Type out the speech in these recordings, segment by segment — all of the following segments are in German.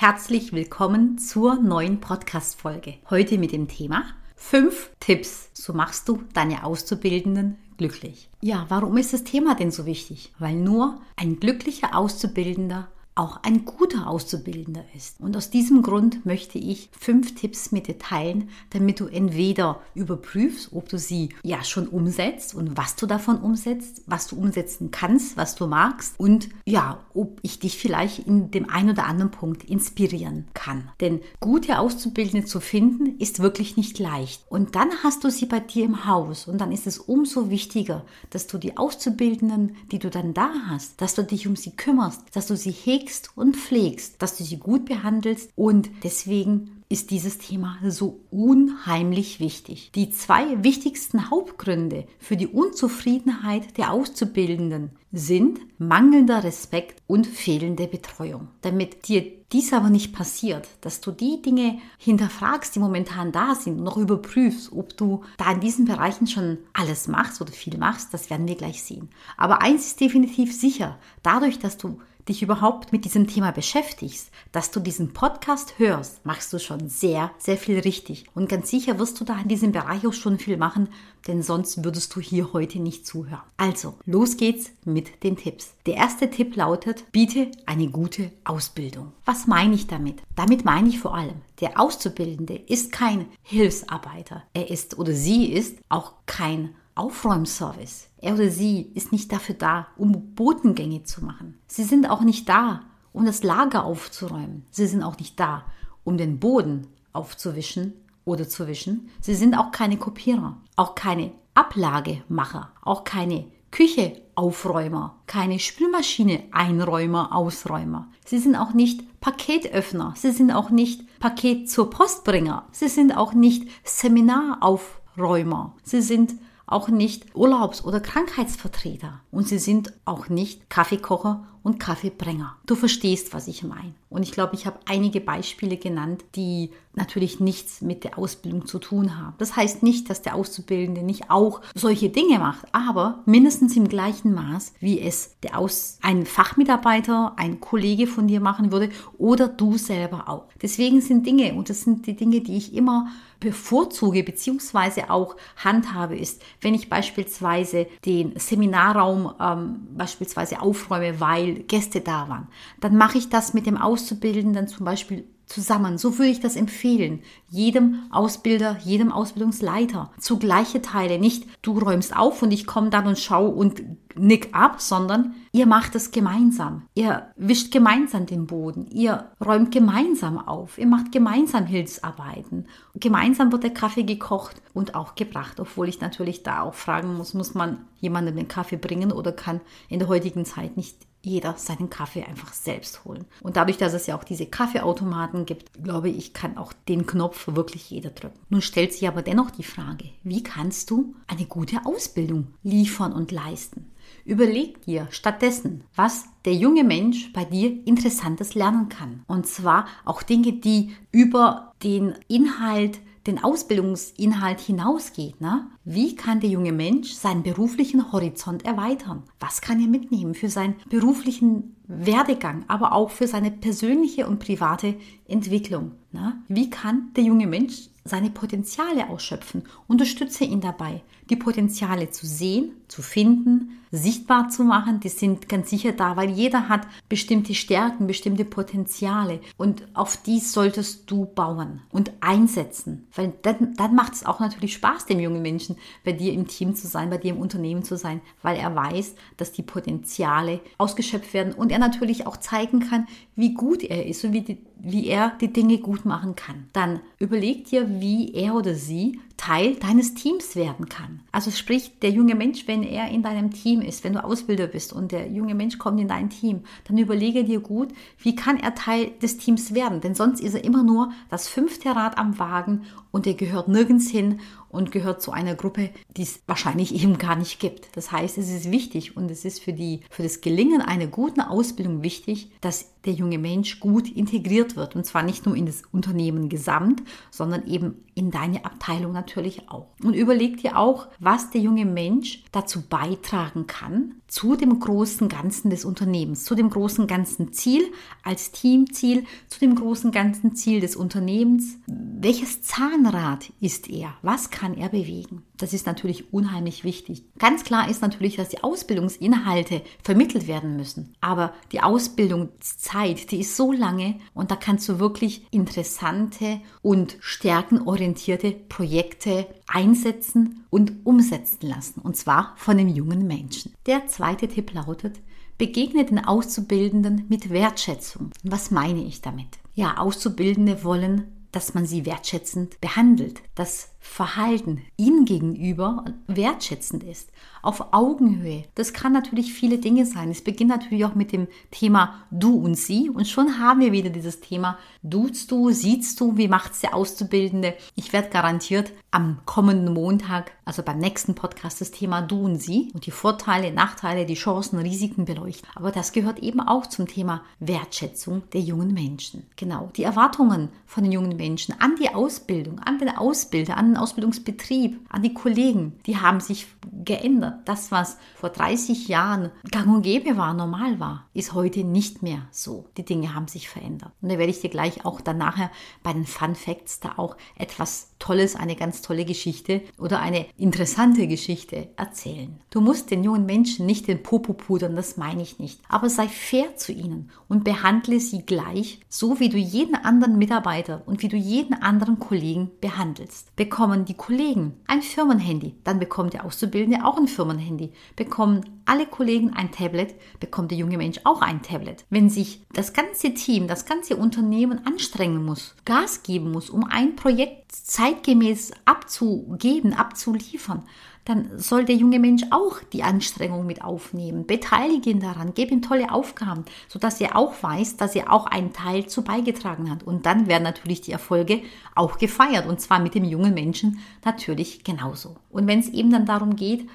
Herzlich willkommen zur neuen Podcast-Folge. Heute mit dem Thema 5 Tipps. So machst du deine Auszubildenden glücklich. Ja, warum ist das Thema denn so wichtig? Weil nur ein glücklicher Auszubildender auch ein guter Auszubildender ist. Und aus diesem Grund möchte ich fünf Tipps mit dir teilen, damit du entweder überprüfst, ob du sie ja schon umsetzt und was du davon umsetzt, was du umsetzen kannst, was du magst und ja, ob ich dich vielleicht in dem einen oder anderen Punkt inspirieren kann. Denn gute Auszubildende zu finden ist wirklich nicht leicht. Und dann hast du sie bei dir im Haus und dann ist es umso wichtiger, dass du die Auszubildenden, die du dann da hast, dass du dich um sie kümmerst, dass du sie hegst, hegst und pflegst, dass du sie gut behandelst und deswegen ist dieses Thema so unheimlich wichtig. Die zwei wichtigsten Hauptgründe für die Unzufriedenheit der Auszubildenden sind mangelnder Respekt und fehlende Betreuung. Damit dir dies aber nicht passiert, dass du die Dinge hinterfragst, die momentan da sind, und noch überprüfst, ob du da in diesen Bereichen schon alles machst oder viel machst, das werden wir gleich sehen. Aber eins ist definitiv sicher, dadurch, dass du dich überhaupt mit diesem Thema beschäftigst, dass du diesen Podcast hörst, machst du schon sehr, sehr viel richtig. Und ganz sicher wirst du da in diesem Bereich auch schon viel machen, denn sonst würdest du hier heute nicht zuhören. Also, los geht's mit den Tipps. Der erste Tipp lautet, biete eine gute Ausbildung. Was meine ich damit? Damit meine ich vor allem, der Auszubildende ist kein Hilfsarbeiter. Er ist oder sie ist auch kein Aufräumservice. Er oder sie ist nicht dafür da, um Botengänge zu machen. Sie sind auch nicht da, um das Lager aufzuräumen. Sie sind auch nicht da, um den Boden aufzuwischen oder zu wischen. Sie sind auch keine Kopierer, auch keine Ablagemacher, auch keine Kücheaufräumer, keine Spülmaschine Einräumer, Ausräumer. Sie sind auch nicht Paketöffner, sie sind auch nicht Paket zur Postbringer, sie sind auch nicht Seminaraufräumer, sie sind auch nicht Urlaubs- oder Krankheitsvertreter. Und sie sind auch nicht Kaffeekocher und Kaffeebränger. Du verstehst, was ich meine. Und ich glaube, ich habe einige Beispiele genannt, die natürlich nichts mit der Ausbildung zu tun haben. Das heißt nicht, dass der Auszubildende nicht auch solche Dinge macht, aber mindestens im gleichen Maß, wie es der Aus ein Fachmitarbeiter, ein Kollege von dir machen würde oder du selber auch. Deswegen sind Dinge, und das sind die Dinge, die ich immer bevorzuge beziehungsweise auch handhabe, ist, wenn ich beispielsweise den Seminarraum ähm, beispielsweise aufräume, weil Gäste da waren. Dann mache ich das mit dem Auszubildenden zum Beispiel zusammen. So würde ich das empfehlen. Jedem Ausbilder, jedem Ausbildungsleiter. Zu gleiche Teile. Nicht du räumst auf und ich komme dann und schau und nick ab, sondern ihr macht es gemeinsam. Ihr wischt gemeinsam den Boden. Ihr räumt gemeinsam auf. Ihr macht gemeinsam Hilfsarbeiten. Gemeinsam wird der Kaffee gekocht und auch gebracht. Obwohl ich natürlich da auch fragen muss, muss man jemandem den Kaffee bringen oder kann in der heutigen Zeit nicht jeder seinen Kaffee einfach selbst holen. Und dadurch, dass es ja auch diese Kaffeeautomaten gibt, glaube ich, kann auch den Knopf wirklich jeder drücken. Nun stellt sich aber dennoch die Frage, wie kannst du eine gute Ausbildung liefern und leisten? Überleg dir stattdessen, was der junge Mensch bei dir Interessantes lernen kann. Und zwar auch Dinge, die über den Inhalt den Ausbildungsinhalt hinausgeht. Ne? Wie kann der junge Mensch seinen beruflichen Horizont erweitern? Was kann er mitnehmen für seinen beruflichen Werdegang, aber auch für seine persönliche und private Entwicklung? Ne? Wie kann der junge Mensch seine Potenziale ausschöpfen? Unterstütze ihn dabei, die Potenziale zu sehen, zu finden, sichtbar zu machen. Die sind ganz sicher da, weil jeder hat bestimmte Stärken, bestimmte Potenziale. Und auf die solltest du bauen und einsetzen. Weil dann, dann macht es auch natürlich Spaß, dem jungen Menschen bei dir im Team zu sein, bei dir im Unternehmen zu sein, weil er weiß, dass die Potenziale ausgeschöpft werden und er natürlich auch zeigen kann, wie gut er ist und wie, die, wie er die Dinge gut machen kann. Dann überleg dir, wie er oder sie Teil deines Teams werden kann. Also sprich, der junge Mensch, wenn er in deinem Team ist, wenn du Ausbilder bist und der junge Mensch kommt in dein Team, dann überlege dir gut, wie kann er Teil des Teams werden? Denn sonst ist er immer nur das fünfte Rad am Wagen und er gehört nirgends hin und gehört zu einer Gruppe, die es wahrscheinlich eben gar nicht gibt. Das heißt, es ist wichtig und es ist für, die, für das Gelingen einer guten Ausbildung wichtig, dass der junge Mensch gut integriert wird. Und zwar nicht nur in das Unternehmen gesamt, sondern eben in deine Abteilung natürlich auch. Und überleg dir auch, was der junge Mensch dazu beitragen kann, zu dem großen Ganzen des Unternehmens, zu dem großen ganzen Ziel als Teamziel, zu dem großen ganzen Ziel des Unternehmens. Welches Zahnrad ist er? Was kann er bewegen? Das ist natürlich unheimlich wichtig. Ganz klar ist natürlich, dass die Ausbildungsinhalte vermittelt werden müssen. Aber die Ausbildungszeit, die ist so lange und da kannst du wirklich interessante und stärkenorientierte Projekte einsetzen und umsetzen lassen. Und zwar von dem jungen Menschen. Der zweite Tipp lautet, begegne den Auszubildenden mit Wertschätzung. Was meine ich damit? Ja, Auszubildende wollen, dass man sie wertschätzend behandelt, dass Verhalten ihnen gegenüber wertschätzend ist, auf Augenhöhe. Das kann natürlich viele Dinge sein. Es beginnt natürlich auch mit dem Thema du und sie und schon haben wir wieder dieses Thema duzt du, siehst du, wie macht es der Auszubildende. Ich werde garantiert am kommenden Montag, also beim nächsten Podcast, das Thema du und sie und die Vorteile, Nachteile, die Chancen, Risiken beleuchten. Aber das gehört eben auch zum Thema Wertschätzung der jungen Menschen. Genau, die Erwartungen von den jungen Menschen an die Ausbildung, an den Ausbilder, an den Ausbildungsbetrieb, an die Kollegen, die haben sich geändert. Das, was vor 30 Jahren gang und gäbe war, normal war, ist heute nicht mehr so. Die Dinge haben sich verändert. Und da werde ich dir gleich auch dann nachher bei den Fun Facts da auch etwas Tolles, eine ganz tolle Geschichte oder eine interessante Geschichte erzählen. Du musst den jungen Menschen nicht den Popo pudern, das meine ich nicht. Aber sei fair zu ihnen und behandle sie gleich, so wie du jeden anderen Mitarbeiter und wie du jeden anderen Kollegen behandelst. Bekommen die Kollegen ein Firmenhandy, dann bekommt der Auszubildende auch ein Firmenhandy. Bekommen alle Kollegen ein Tablet, bekommt der junge Mensch auch ein Tablet. Wenn sich das ganze Team, das ganze Unternehmen anstrengen muss, Gas geben muss, um ein Projekt zeitgemäß abzugeben, abzuliefern, dann soll der junge Mensch auch die Anstrengung mit aufnehmen. Beteilige ihn daran, gebe ihm tolle Aufgaben, sodass er auch weiß, dass er auch einen Teil zu beigetragen hat. Und dann werden natürlich die Erfolge auch gefeiert. Und zwar mit dem jungen Menschen natürlich genauso. Und wenn es eben dann darum geht,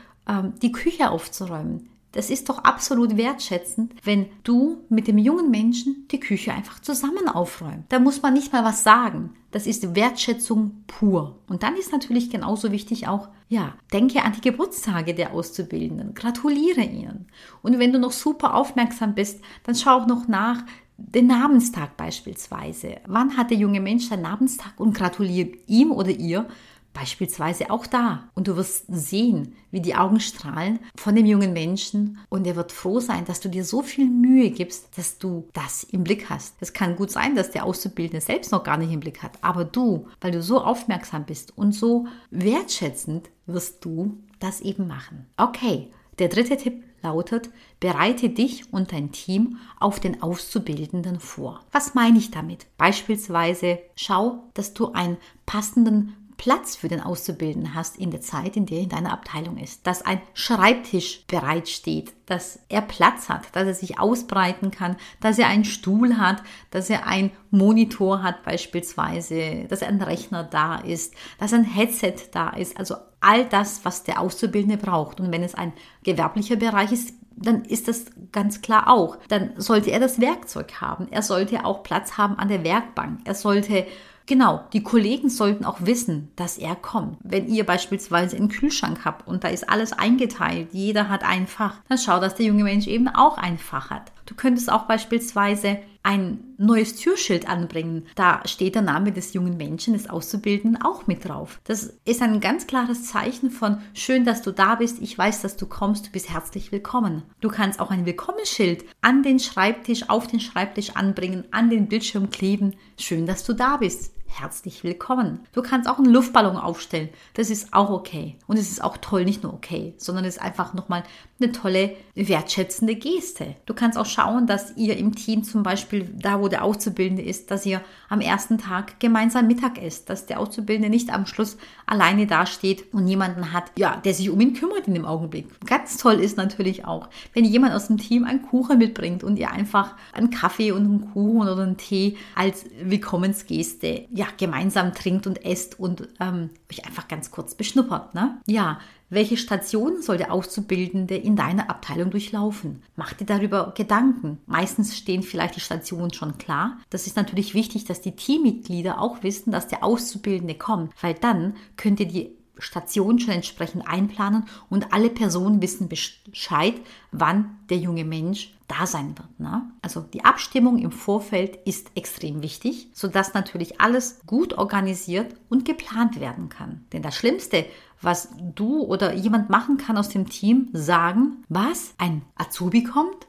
die Küche aufzuräumen. Das ist doch absolut wertschätzend, wenn du mit dem jungen Menschen die Küche einfach zusammen aufräumst. Da muss man nicht mal was sagen. Das ist Wertschätzung pur. Und dann ist natürlich genauso wichtig auch, ja, denke an die Geburtstage der Auszubildenden. Gratuliere ihnen. Und wenn du noch super aufmerksam bist, dann schau auch noch nach, den Namenstag beispielsweise. Wann hat der junge Mensch seinen Namenstag und gratuliere ihm oder ihr Beispielsweise auch da. Und du wirst sehen, wie die Augen strahlen von dem jungen Menschen und er wird froh sein, dass du dir so viel Mühe gibst, dass du das im Blick hast. Es kann gut sein, dass der Auszubildende selbst noch gar nicht im Blick hat, aber du, weil du so aufmerksam bist und so wertschätzend, wirst du das eben machen. Okay, der dritte Tipp lautet, bereite dich und dein Team auf den Auszubildenden vor. Was meine ich damit? Beispielsweise schau, dass du einen passenden Platz für den Auszubildenden hast in der Zeit, in der er in deiner Abteilung ist. Dass ein Schreibtisch bereitsteht, dass er Platz hat, dass er sich ausbreiten kann, dass er einen Stuhl hat, dass er einen Monitor hat beispielsweise, dass ein Rechner da ist, dass ein Headset da ist. Also all das, was der Auszubildende braucht. Und wenn es ein gewerblicher Bereich ist, dann ist das ganz klar auch. Dann sollte er das Werkzeug haben. Er sollte auch Platz haben an der Werkbank. Er sollte Genau, die Kollegen sollten auch wissen, dass er kommt. Wenn ihr beispielsweise einen Kühlschrank habt und da ist alles eingeteilt, jeder hat ein Fach, dann schau, dass der junge Mensch eben auch ein Fach hat. Du könntest auch beispielsweise ein neues Türschild anbringen. Da steht der Name des jungen Menschen, des Auszubildenden, auch mit drauf. Das ist ein ganz klares Zeichen von schön, dass du da bist. Ich weiß, dass du kommst. Du bist herzlich willkommen. Du kannst auch ein Willkommensschild an den Schreibtisch, auf den Schreibtisch anbringen, an den Bildschirm kleben. Schön, dass du da bist herzlich willkommen. Du kannst auch einen Luftballon aufstellen. Das ist auch okay. Und es ist auch toll, nicht nur okay, sondern es ist einfach nochmal eine tolle, wertschätzende Geste. Du kannst auch schauen, dass ihr im Team zum Beispiel, da wo der Auszubildende ist, dass ihr am ersten Tag gemeinsam Mittag esst, dass der Auszubildende nicht am Schluss alleine dasteht und jemanden hat, ja, der sich um ihn kümmert in dem Augenblick. Ganz toll ist natürlich auch, wenn jemand aus dem Team einen Kuchen mitbringt und ihr einfach einen Kaffee und einen Kuchen oder einen Tee als Willkommensgeste, ja, gemeinsam trinkt und esst und ähm, euch einfach ganz kurz beschnuppert, ne? Ja, welche Stationen soll der Auszubildende in deiner Abteilung durchlaufen? Mach dir darüber Gedanken. Meistens stehen vielleicht die Stationen schon klar. Das ist natürlich wichtig, dass die Teammitglieder auch wissen, dass der Auszubildende kommt, weil dann könnt ihr die Station schon entsprechend einplanen und alle Personen wissen Bescheid, wann der junge Mensch da sein wird. Ne? Also die Abstimmung im Vorfeld ist extrem wichtig, sodass natürlich alles gut organisiert und geplant werden kann. Denn das Schlimmste, was du oder jemand machen kann aus dem Team, sagen, was, ein Azubi kommt?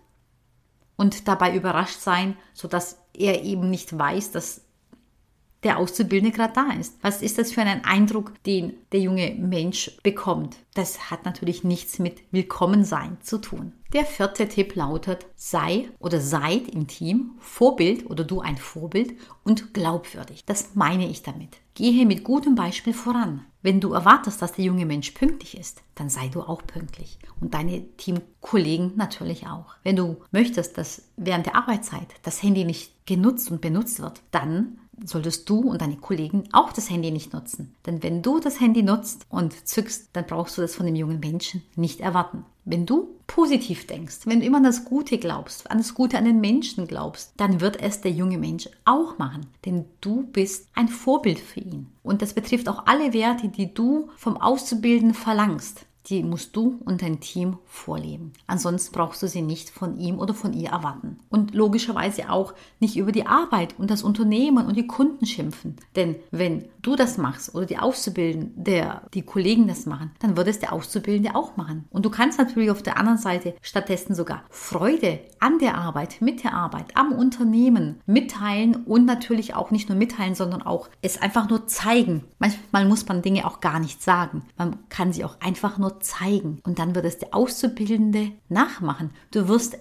Und dabei überrascht sein, sodass er eben nicht weiß, dass der Auszubildende gerade da ist. Was ist das für ein Eindruck, den der junge Mensch bekommt? Das hat natürlich nichts mit Willkommensein zu tun. Der vierte Tipp lautet, sei oder seid im Team Vorbild oder du ein Vorbild und glaubwürdig. Das meine ich damit. Gehe mit gutem Beispiel voran. Wenn du erwartest, dass der junge Mensch pünktlich ist, dann sei du auch pünktlich. Und deine Teamkollegen natürlich auch. Wenn du möchtest, dass während der Arbeitszeit das Handy nicht genutzt und benutzt wird, dann solltest du und deine Kollegen auch das Handy nicht nutzen. Denn wenn du das Handy nutzt und zückst, dann brauchst du das von dem jungen Menschen nicht erwarten. Wenn du positiv denkst, wenn du immer an das Gute glaubst, an das Gute an den Menschen glaubst, dann wird es der junge Mensch auch machen. Denn du bist ein Vorbild für ihn. Und das betrifft auch alle Werte, die du vom Auszubildenden verlangst die musst du und dein Team vorleben. Ansonsten brauchst du sie nicht von ihm oder von ihr erwarten. Und logischerweise auch nicht über die Arbeit und das Unternehmen und die Kunden schimpfen. Denn wenn du das machst oder die Auszubildenden, die Kollegen das machen, dann wird es der Auszubildende auch machen. Und du kannst natürlich auf der anderen Seite stattdessen sogar Freude an der Arbeit, mit der Arbeit, am Unternehmen mitteilen und natürlich auch nicht nur mitteilen, sondern auch es einfach nur zeigen. Manchmal muss man Dinge auch gar nicht sagen. Man kann sie auch einfach nur zeigen. Und dann wird es der Auszubildende nachmachen. Du wirst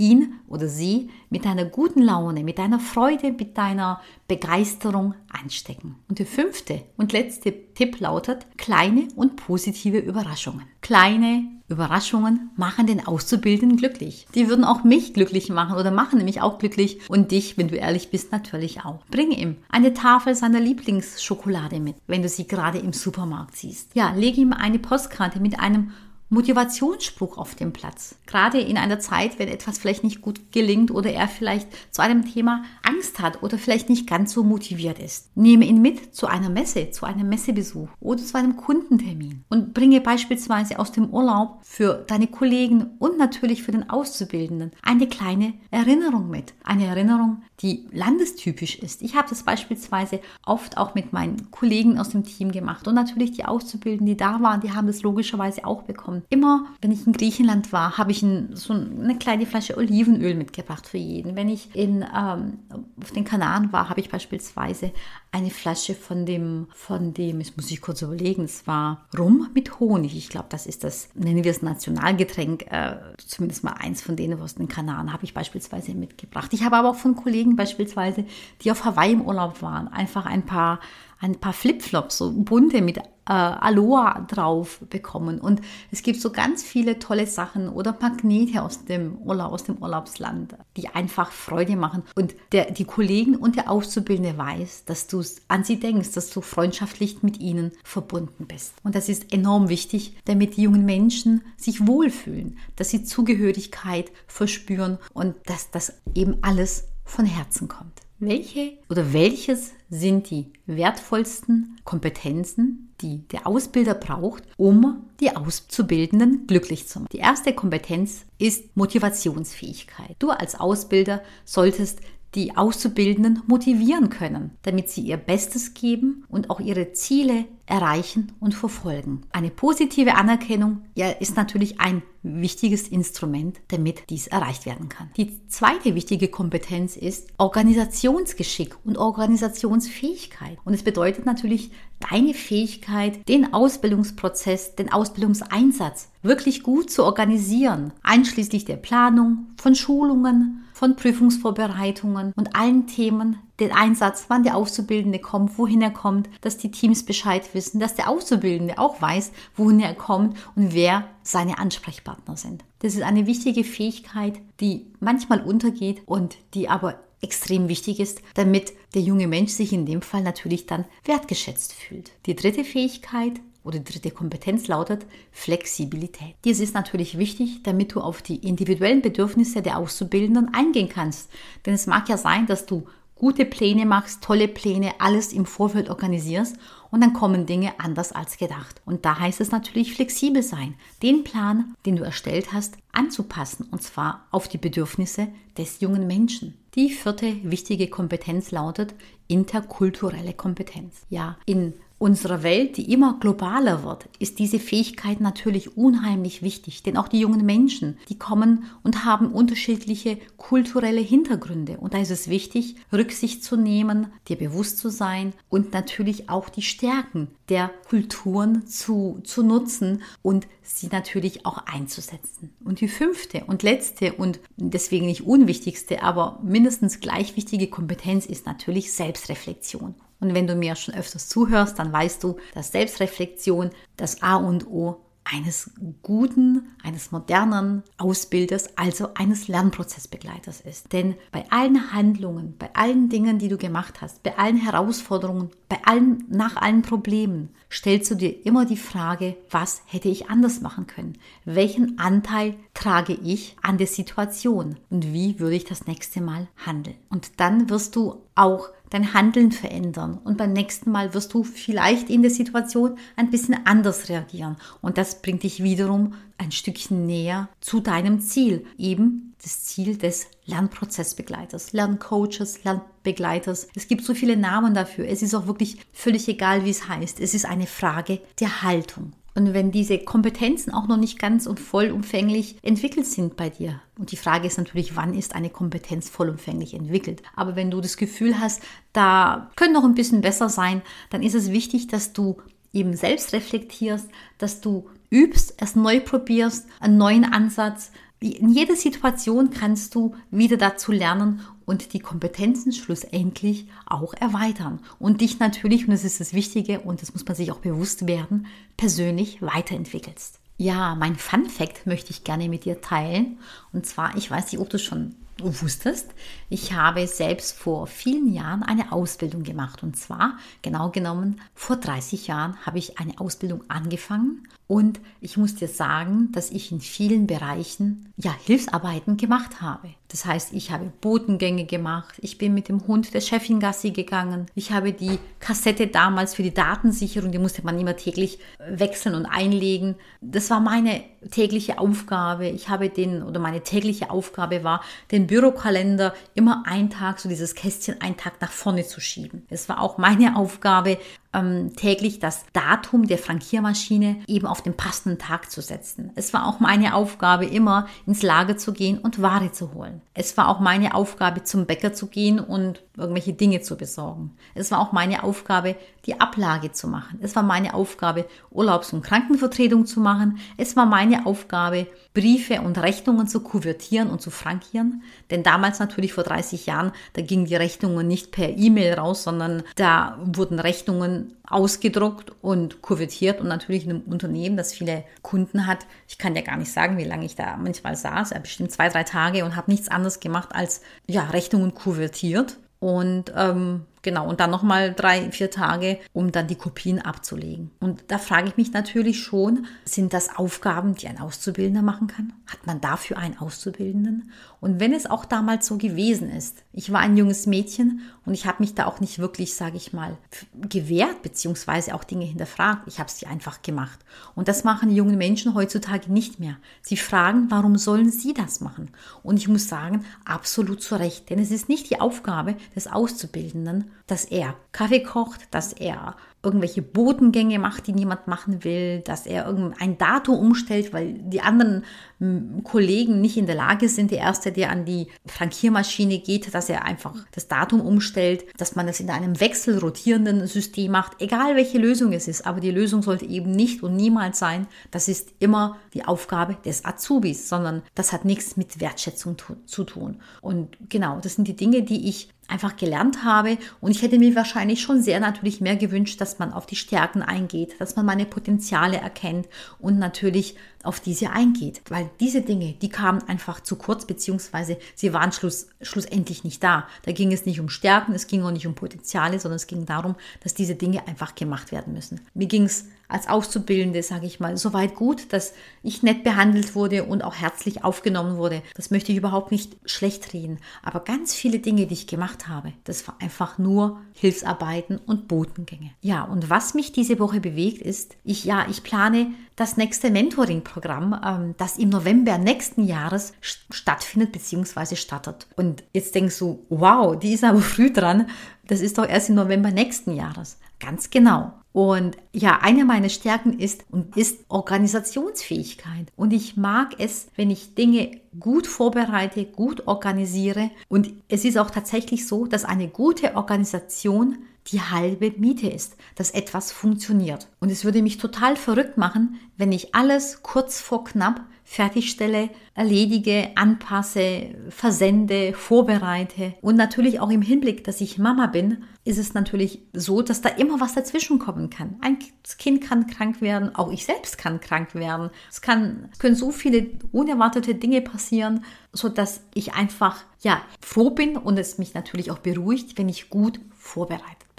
ihn oder sie mit deiner guten Laune, mit deiner Freude, mit deiner Begeisterung anstecken. Und der fünfte und letzte Tipp lautet kleine und positive Überraschungen. Kleine Überraschungen machen den Auszubildenden glücklich. Die würden auch mich glücklich machen oder machen nämlich auch glücklich und dich, wenn du ehrlich bist, natürlich auch. Bringe ihm eine Tafel seiner Lieblingsschokolade mit, wenn du sie gerade im Supermarkt siehst. Ja, lege ihm eine Postkarte mit einem Motivationsspruch auf dem Platz. Gerade in einer Zeit, wenn etwas vielleicht nicht gut gelingt oder er vielleicht zu einem Thema Angst hat oder vielleicht nicht ganz so motiviert ist. Nehme ihn mit zu einer Messe, zu einem Messebesuch oder zu einem Kundentermin und bringe beispielsweise aus dem Urlaub für deine Kollegen und natürlich für den Auszubildenden eine kleine Erinnerung mit. Eine Erinnerung, die landestypisch ist. Ich habe das beispielsweise oft auch mit meinen Kollegen aus dem Team gemacht und natürlich die Auszubildenden, die da waren, die haben das logischerweise auch bekommen. Immer, wenn ich in Griechenland war, habe ich ein, so eine kleine Flasche Olivenöl mitgebracht für jeden. Wenn ich in, ähm, auf den Kanaren war, habe ich beispielsweise eine Flasche von dem, von dem, jetzt muss ich kurz überlegen, es war Rum mit Honig. Ich glaube, das ist das, nennen wir es Nationalgetränk, äh, zumindest mal eins von denen aus den Kanaren habe ich beispielsweise mitgebracht. Ich habe aber auch von Kollegen beispielsweise, die auf Hawaii im Urlaub waren, einfach ein paar ein paar Flipflops, so bunte mit äh, Aloha drauf bekommen. Und es gibt so ganz viele tolle Sachen oder Magnete aus dem Urlaub, aus dem Urlaubsland, die einfach Freude machen. Und der, die Kollegen und der Auszubildende weiß, dass du an sie denkst, dass du freundschaftlich mit ihnen verbunden bist. Und das ist enorm wichtig, damit die jungen Menschen sich wohlfühlen, dass sie Zugehörigkeit verspüren und dass das eben alles von Herzen kommt. Welche oder welches sind die wertvollsten Kompetenzen, die der Ausbilder braucht, um die Auszubildenden glücklich zu machen? Die erste Kompetenz ist Motivationsfähigkeit. Du als Ausbilder solltest die Auszubildenden motivieren können, damit sie ihr Bestes geben und auch ihre Ziele erreichen und verfolgen. Eine positive Anerkennung ja, ist natürlich ein wichtiges Instrument, damit dies erreicht werden kann. Die zweite wichtige Kompetenz ist Organisationsgeschick und Organisationsfähigkeit. Und es bedeutet natürlich deine Fähigkeit, den Ausbildungsprozess, den Ausbildungseinsatz wirklich gut zu organisieren, einschließlich der Planung von Schulungen, von Prüfungsvorbereitungen und allen Themen, den Einsatz, wann der Auszubildende kommt, wohin er kommt, dass die Teams Bescheid wissen, dass der Auszubildende auch weiß, wohin er kommt und wer seine Ansprechpartner sind. Das ist eine wichtige Fähigkeit, die manchmal untergeht und die aber extrem wichtig ist, damit der junge Mensch sich in dem Fall natürlich dann wertgeschätzt fühlt. Die dritte Fähigkeit oder die dritte Kompetenz lautet Flexibilität. Dies ist natürlich wichtig, damit du auf die individuellen Bedürfnisse der Auszubildenden eingehen kannst. Denn es mag ja sein, dass du gute Pläne machst, tolle Pläne, alles im Vorfeld organisierst und dann kommen Dinge anders als gedacht. Und da heißt es natürlich flexibel sein, den Plan, den du erstellt hast, anzupassen und zwar auf die Bedürfnisse des jungen Menschen. Die vierte wichtige Kompetenz lautet interkulturelle Kompetenz. Ja, in unserer Welt, die immer globaler wird, ist diese Fähigkeit natürlich unheimlich wichtig. Denn auch die jungen Menschen, die kommen und haben unterschiedliche kulturelle Hintergründe. Und da ist es wichtig, Rücksicht zu nehmen, dir bewusst zu sein und natürlich auch die Stärken der Kulturen zu, zu nutzen und sie natürlich auch einzusetzen. Und die fünfte und letzte und deswegen nicht unwichtigste, aber mindestens gleich wichtige Kompetenz ist natürlich Selbstreflexion. Und wenn du mir schon öfters zuhörst, dann weißt du, dass Selbstreflexion das A und O eines guten, eines modernen Ausbilders, also eines Lernprozessbegleiters ist. Denn bei allen Handlungen, bei allen Dingen, die du gemacht hast, bei allen Herausforderungen, bei allen, nach allen Problemen, stellst du dir immer die Frage, was hätte ich anders machen können? Welchen Anteil trage ich an der Situation? Und wie würde ich das nächste Mal handeln? Und dann wirst du auch dein Handeln verändern. Und beim nächsten Mal wirst du vielleicht in der Situation ein bisschen anders reagieren. Und das bringt dich wiederum ein Stückchen näher zu deinem Ziel. Eben das Ziel des Lernprozessbegleiters, Lerncoaches, Lernbegleiters. Es gibt so viele Namen dafür. Es ist auch wirklich völlig egal, wie es heißt. Es ist eine Frage der Haltung. Und wenn diese Kompetenzen auch noch nicht ganz und vollumfänglich entwickelt sind bei dir, und die Frage ist natürlich, wann ist eine Kompetenz vollumfänglich entwickelt? Aber wenn du das Gefühl hast, da können noch ein bisschen besser sein, dann ist es wichtig, dass du eben selbst reflektierst, dass du übst, es neu probierst, einen neuen Ansatz, in jeder Situation kannst du wieder dazu lernen und die Kompetenzen schlussendlich auch erweitern und dich natürlich, und das ist das Wichtige und das muss man sich auch bewusst werden, persönlich weiterentwickelst. Ja, mein Fun Fact möchte ich gerne mit dir teilen. Und zwar, ich weiß nicht, ob du schon wusstest, ich habe selbst vor vielen Jahren eine Ausbildung gemacht. Und zwar, genau genommen, vor 30 Jahren habe ich eine Ausbildung angefangen und ich muss dir sagen, dass ich in vielen Bereichen ja Hilfsarbeiten gemacht habe. Das heißt, ich habe Botengänge gemacht, ich bin mit dem Hund der Chefin Gassi gegangen, ich habe die Kassette damals für die Datensicherung, die musste man immer täglich wechseln und einlegen. Das war meine tägliche Aufgabe. Ich habe den, oder meine tägliche Aufgabe war, den Bürokalender immer einen Tag, so dieses Kästchen einen Tag nach vorne zu schieben. Es war auch meine Aufgabe, ähm, täglich das Datum der Frankiermaschine eben auf den passenden Tag zu setzen. Es war auch meine Aufgabe, immer ins Lager zu gehen und Ware zu holen. Es war auch meine Aufgabe, zum Bäcker zu gehen und irgendwelche Dinge zu besorgen. Es war auch meine Aufgabe, die Ablage zu machen. Es war meine Aufgabe, Urlaubs- und Krankenvertretung zu machen. Es war meine Aufgabe, Briefe und Rechnungen zu kuvertieren und zu frankieren. Denn damals natürlich vor 30 Jahren, da gingen die Rechnungen nicht per E-Mail raus, sondern da wurden Rechnungen ausgedruckt und kuvertiert und natürlich in einem Unternehmen, das viele Kunden hat. Ich kann ja gar nicht sagen, wie lange ich da manchmal saß, bestimmt zwei, drei Tage und habe nichts anderes gemacht als ja, Rechnungen kuvertiert. Und ähm, Genau, und dann nochmal drei, vier Tage, um dann die Kopien abzulegen. Und da frage ich mich natürlich schon, sind das Aufgaben, die ein Auszubildender machen kann? Hat man dafür einen Auszubildenden? Und wenn es auch damals so gewesen ist, ich war ein junges Mädchen und ich habe mich da auch nicht wirklich, sage ich mal, gewehrt, beziehungsweise auch Dinge hinterfragt. Ich habe sie einfach gemacht. Und das machen junge Menschen heutzutage nicht mehr. Sie fragen, warum sollen sie das machen? Und ich muss sagen, absolut zu Recht. Denn es ist nicht die Aufgabe des Auszubildenden, dass er Kaffee kocht, dass er irgendwelche Botengänge macht, die niemand machen will, dass er irgendein Datum umstellt, weil die anderen hm, Kollegen nicht in der Lage sind, der Erste, der an die Frankiermaschine geht, dass er einfach das Datum umstellt, dass man das in einem wechselrotierenden System macht, egal welche Lösung es ist. Aber die Lösung sollte eben nicht und niemals sein, das ist immer die Aufgabe des Azubis, sondern das hat nichts mit Wertschätzung zu tun. Und genau, das sind die Dinge, die ich einfach gelernt habe. Und ich hätte mir wahrscheinlich schon sehr natürlich mehr gewünscht, dass man auf die Stärken eingeht, dass man meine Potenziale erkennt und natürlich auf die sie eingeht. Weil diese Dinge, die kamen einfach zu kurz, beziehungsweise sie waren schluss, schlussendlich nicht da. Da ging es nicht um Stärken, es ging auch nicht um Potenziale, sondern es ging darum, dass diese Dinge einfach gemacht werden müssen. Mir ging es als Auszubildende, sage ich mal, soweit gut, dass ich nett behandelt wurde und auch herzlich aufgenommen wurde. Das möchte ich überhaupt nicht schlecht reden. Aber ganz viele Dinge, die ich gemacht habe, das war einfach nur Hilfsarbeiten und Botengänge. Ja, und was mich diese Woche bewegt ist, ich ja, ich plane das nächste Mentoring-Programm, ähm, das im November nächsten Jahres stattfindet bzw. startet. Und jetzt denkst du, wow, die ist aber früh dran. Das ist doch erst im November nächsten Jahres. Ganz genau. Und ja, eine meiner Stärken ist und ist Organisationsfähigkeit. Und ich mag es, wenn ich Dinge gut vorbereite, gut organisiere. Und es ist auch tatsächlich so, dass eine gute Organisation die halbe Miete ist, dass etwas funktioniert. Und es würde mich total verrückt machen, wenn ich alles kurz vor knapp fertigstelle, erledige, anpasse, versende, vorbereite. Und natürlich auch im Hinblick, dass ich Mama bin, ist es natürlich so, dass da immer was dazwischen kommen kann. Ein Kind kann krank werden, auch ich selbst kann krank werden. Es, kann, es können so viele unerwartete Dinge passieren, so dass ich einfach ja froh bin und es mich natürlich auch beruhigt, wenn ich gut vorbereitet bin.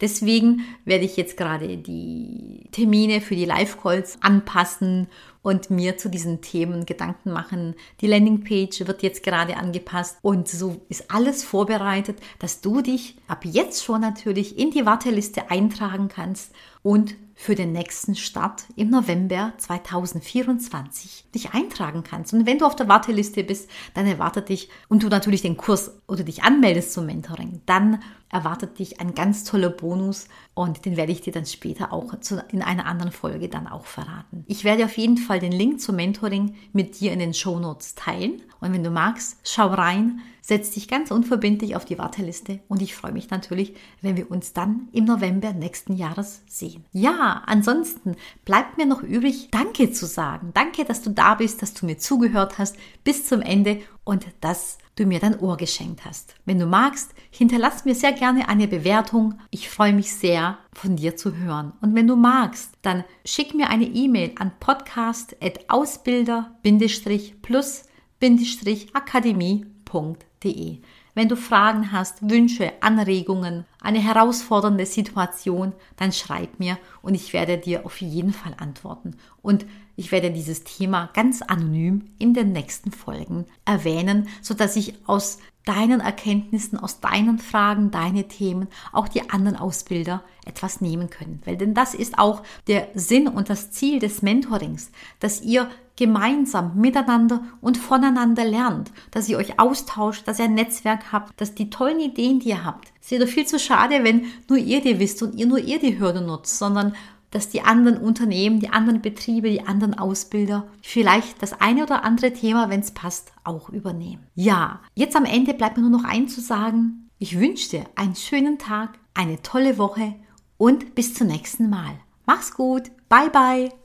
Deswegen werde ich jetzt gerade die Termine für die Live-Calls anpassen und mir zu diesen Themen Gedanken machen. Die Landingpage wird jetzt gerade angepasst und so ist alles vorbereitet, dass du dich ab jetzt schon natürlich in die Warteliste eintragen kannst und für den nächsten Start im November 2024 dich eintragen kannst. Und wenn du auf der Warteliste bist, dann erwartet dich und du natürlich den Kurs oder dich anmeldest zum Mentoring, dann erwartet dich ein ganz toller Bonus und den werde ich dir dann später auch in einer anderen Folge dann auch verraten. Ich werde auf jeden Fall den Link zum Mentoring mit dir in den Show Notes teilen und wenn du magst, schau rein, setz dich ganz unverbindlich auf die Warteliste und ich freue mich natürlich, wenn wir uns dann im November nächsten Jahres sehen. Ja, ansonsten bleibt mir noch übrig, Danke zu sagen. Danke, dass du da bist, dass du mir zugehört hast bis zum Ende und dass du mir dein Ohr geschenkt hast. Wenn du magst, hinterlass mir sehr gerne eine Bewertung. Ich freue mich sehr, von dir zu hören. Und wenn du magst, dann schick mir eine E-Mail an podcast.ausbilder-plus-akademie.de. Wenn du Fragen hast, Wünsche, Anregungen, eine herausfordernde Situation, dann schreib mir und ich werde dir auf jeden Fall antworten. Und ich werde dieses Thema ganz anonym in den nächsten Folgen erwähnen, sodass ich aus deinen Erkenntnissen, aus deinen Fragen, deine Themen auch die anderen Ausbilder etwas nehmen können. Weil denn das ist auch der Sinn und das Ziel des Mentorings, dass ihr gemeinsam miteinander und voneinander lernt, dass ihr euch austauscht, dass ihr ein Netzwerk habt, dass die tollen Ideen, die ihr habt, es ist doch viel zu schade, wenn nur ihr die wisst und ihr nur ihr die Hürde nutzt, sondern dass die anderen Unternehmen, die anderen Betriebe, die anderen Ausbilder vielleicht das eine oder andere Thema, wenn es passt, auch übernehmen. Ja, jetzt am Ende bleibt mir nur noch ein zu sagen. Ich wünsche dir einen schönen Tag, eine tolle Woche und bis zum nächsten Mal. Mach's gut. Bye bye.